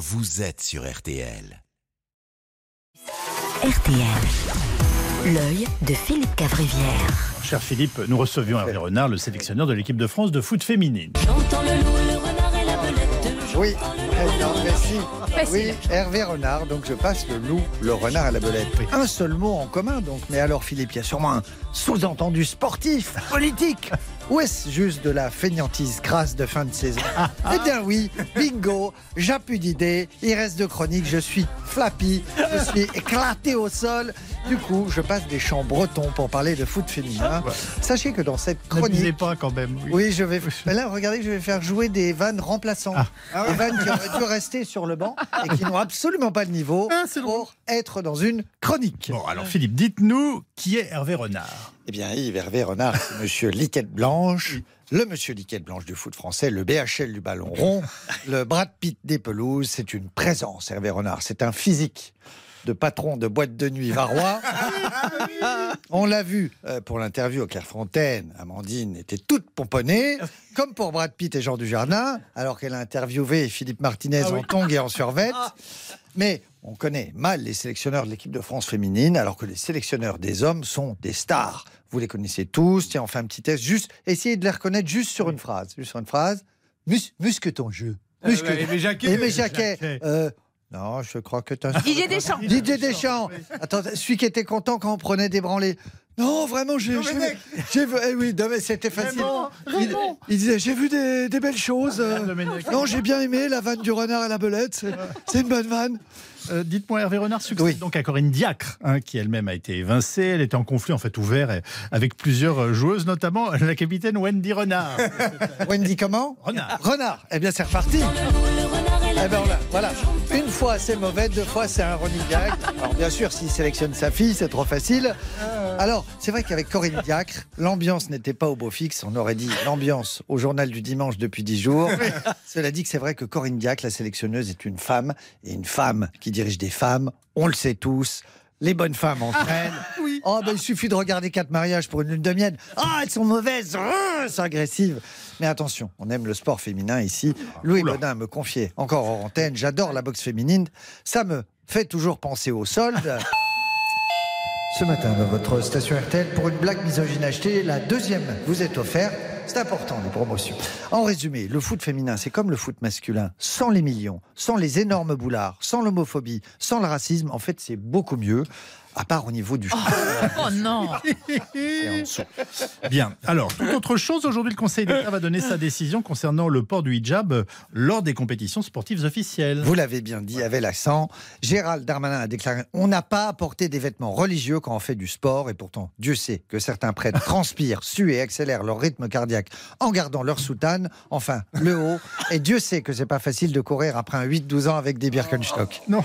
vous êtes sur RTL. RTL. L'œil de Philippe Cavrivière. Cher Philippe, nous recevions Hervé Renard, le sélectionneur de l'équipe de France de foot féminine. J'entends le loup, Oui. Oui, Hervé Renard, donc je passe le loup, le renard à la belette. Un seul mot en commun, donc. Mais alors, Philippe, il y a sûrement un sous-entendu sportif, politique. Ou est-ce juste de la fainéantise crasse de fin de saison? Eh bien oui, bingo, j'ai plus d'idées, il reste de chroniques, je suis flappy, je suis éclaté au sol. Du coup, je passe des chants bretons pour parler de foot féminin. Sachez que dans cette N'abusez chronique... pas quand même. oui. Oui, je vais. Mais là, regardez, je vais faire jouer des vannes remplaçantes. Des vannes qui auraient dû rester sur le banc et qui n'ont absolument pas le niveau Ah, pour être dans une chronique. Bon, alors Philippe, dites-nous qui est Hervé Renard Eh bien, Yves Hervé Renard, c'est monsieur Liquette Blanche. Le monsieur Liquette Blanche du foot français, le BHL du ballon rond, le Brad Pitt des pelouses, c'est une présence, Hervé Renard. C'est un physique de patron de boîte de nuit varois. On l'a vu euh, pour l'interview au Clairefontaine. Amandine était toute pomponnée, comme pour Brad Pitt et Jean Dujardin, alors qu'elle a interviewé Philippe Martinez en tongs et en survette. Mais on connaît mal les sélectionneurs de l'équipe de France féminine, alors que les sélectionneurs des hommes sont des stars. Vous les connaissez tous. Tiens, on fait un petit test. Juste, essayez de les reconnaître juste sur une phrase. Juste sur une phrase. Mus- musque ton jeu. Musque ton- Aimé Jacquet. Aimé Jacquet. Jacquet. Euh, non, je crois que tu as... Didier Deschamps. Didier Deschamps. Attends, celui qui était content quand on prenait des branlées. Non, vraiment, j'ai j'ai vu. Eh oui, c'était facile. Il, il disait J'ai vu des, des belles choses. euh. Non, j'ai bien aimé la vanne du renard à la belette. C'est une bonne vanne. Euh, Dites-moi, Hervé Renard succède Oui. donc à Corinne Diacre, hein, qui elle-même a été évincée. Elle était en conflit en fait ouvert avec plusieurs euh, joueuses, notamment la capitaine Wendy Renard. Wendy, comment Renard. Renard. Eh bien, c'est reparti. Eh ben voilà, voilà. Une fois c'est mauvais, deux fois c'est un running gag. Alors bien sûr, s'il sélectionne sa fille, c'est trop facile. Alors, c'est vrai qu'avec Corinne Diacre, l'ambiance n'était pas au beau fixe. On aurait dit l'ambiance au journal du dimanche depuis dix jours. Cela dit que c'est vrai que Corinne Diacre, la sélectionneuse, est une femme. Et une femme qui dirige des femmes, on le sait tous. Les bonnes femmes entraînent. Oh, ben, il suffit de regarder quatre mariages pour une lune de miel. Ah, elles sont mauvaises, ah, c'est agressive. Mais attention, on aime le sport féminin ici. Louis Oula. Baudin me confiait encore en antenne, j'adore la boxe féminine. Ça me fait toujours penser aux soldes. Ce matin, dans votre station RTL, pour une blague misogyne achetée, la deuxième vous est offerte. C'est important, les promotions. En résumé, le foot féminin, c'est comme le foot masculin. Sans les millions, sans les énormes boulards, sans l'homophobie, sans le racisme, en fait, c'est beaucoup mieux, à part au niveau du Oh non. en dessous. Bien. Alors, toute autre chose, aujourd'hui, le Conseil d'État va donner sa décision concernant le port du hijab euh, lors des compétitions sportives officielles. Vous l'avez bien dit avec l'accent. Gérald Darmanin a déclaré On n'a pas à porter des vêtements religieux quand on fait du sport. Et pourtant, Dieu sait que certains prêtres transpirent, suent et accélèrent leur rythme cardiaque en gardant leur soutane, enfin le haut. Et Dieu sait que c'est pas facile de courir après un 8-12 ans avec des Birkenstock. Non.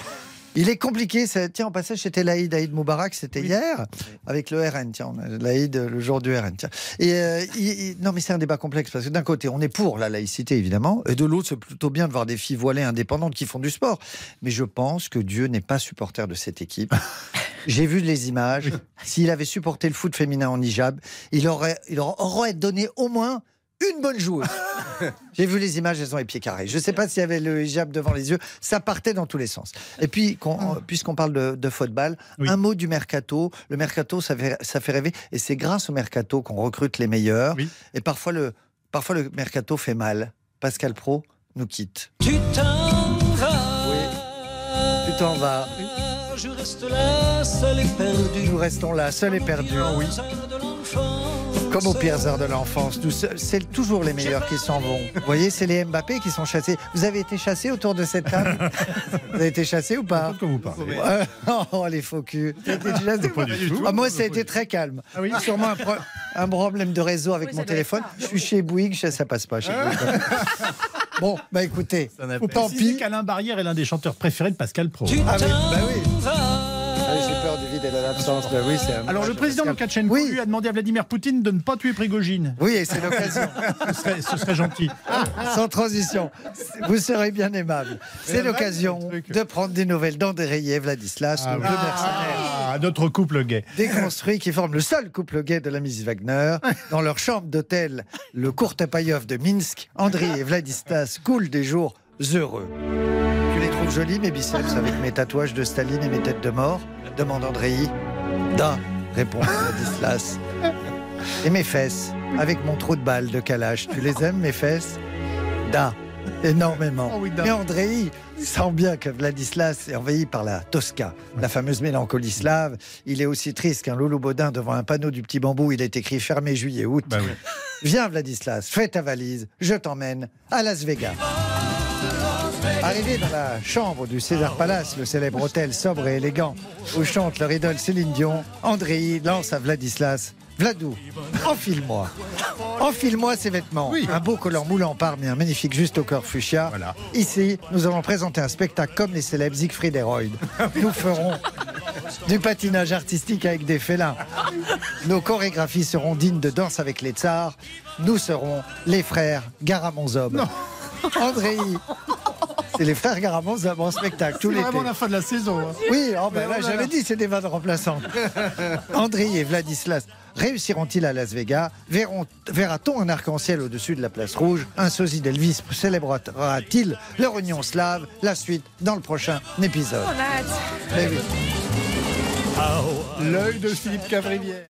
Il est compliqué. Tiens, en passage, c'était l'Aïd Aïd Moubarak, c'était hier, avec le RN. Tiens, l'Aïd le jour du RN. Tiens. Et euh, il- non, mais c'est un débat complexe parce que d'un côté, on est pour la laïcité, évidemment, et de l'autre, c'est plutôt bien de voir des filles voilées indépendantes qui font du sport. Mais je pense que Dieu n'est pas supporter de cette équipe. J'ai vu les images. S'il avait supporté le foot féminin en hijab, il aurait, il aurait donné au moins une bonne joueuse. J'ai vu les images, elles ont les pieds carrés. Je ne sais pas s'il y avait le hijab devant les yeux. Ça partait dans tous les sens. Et puis, qu'on- puisqu'on parle de, de football, Oui. un mot du mercato. Le mercato, ça fait, ça fait rêver. Et c'est grâce au mercato qu'on recrute les meilleurs. Oui. Et parfois le, parfois, le mercato fait mal. Pascal Pro nous quitte. Tu t'en vas. Oui. Tu t'en vas. Je reste là, seul et perdu. Nous restons là, seuls et perdus. Oui. Comme aux pires heures de l'enfance, c'est toujours les meilleurs qui s'en vont. Vous voyez, c'est les Mbappé qui sont chassés. Vous avez été chassé autour de cette table Vous avez été chassé ou pas quoi vous parlez Oh, les faux culs. Ah, Moi, ça a été très calme. Ah oui Sûrement un, pro- un problème de réseau avec Oui, mon téléphone. Je suis chez Bouygues, ça, ça passe pas chez Bouygues. Bon, bah écoutez, tant pis. qu'Alain Barrière est l'un des chanteurs préférés de Pascal Pro. Tu Ah oui, bah oui. Ah, J'ai peur du vide et de l'absence. Oui, c'est un- Alors, le président Loukachenko, Oui. lui, a demandé à Vladimir Poutine de ne pas tuer Prigogine. Oui, et c'est l'occasion. Ce serait, ce serait gentil. Sans transition. Vous serez bien aimable. C'est l'occasion de prendre des nouvelles d'André Vladislas, le vieux mercenaire Ah, notre couple gay. déconstruit qui forme le seul couple gay de la Miss Wagner. Dans leur chambre d'hôtel, le Courtepaïov de Minsk, André et Vladislas coulent des jours heureux. Tu les trouves jolis mes biceps avec mes tatouages de Staline et mes têtes de mort? Demande Andréi. Da, répond Vladislas. Et mes fesses, avec mon trou de balle de calage, tu les aimes mes fesses? Da, énormément. Oh oui. Mais Andréi sent bien que Vladislas est envahi par la Tosca, la fameuse mélancolie slave. Il est aussi triste qu'un loulou baudin devant un panneau du petit bambou. Il est écrit fermé juillet-août. Bah oui. Viens Vladislas, fais ta valise, je t'emmène à Las Vegas. Arrivé dans la chambre du César Palace, le célèbre hôtel sobre et élégant, où chante leur idole Céline Dion, Andréi lance à Vladislas Vladou, enfile-moi. Enfile-moi ces vêtements. Oui. Un beau collant moulant parme et un magnifique juste au cœur fuchsia. Voilà. Ici, nous allons présenter un spectacle comme les célèbres Siegfried et Roy. Nous ferons du patinage artistique avec des félins. Nos chorégraphies seront dignes de danse avec les tsars. Nous serons les frères Garamondzob. Andréi, c'est les frères Garamondzob en spectacle C'est vraiment la fin de la saison. hein. Oui, oh ben là, j'avais dit c'est des vannes remplaçantes. André et Vladislas réussiront-ils à Las Vegas? Verra-t-on un arc-en-ciel au-dessus de la place rouge? Un sosie d'Elvis célébrera-t-il leur union slave? La suite dans le prochain épisode. L'œil de Philippe Cavrivière.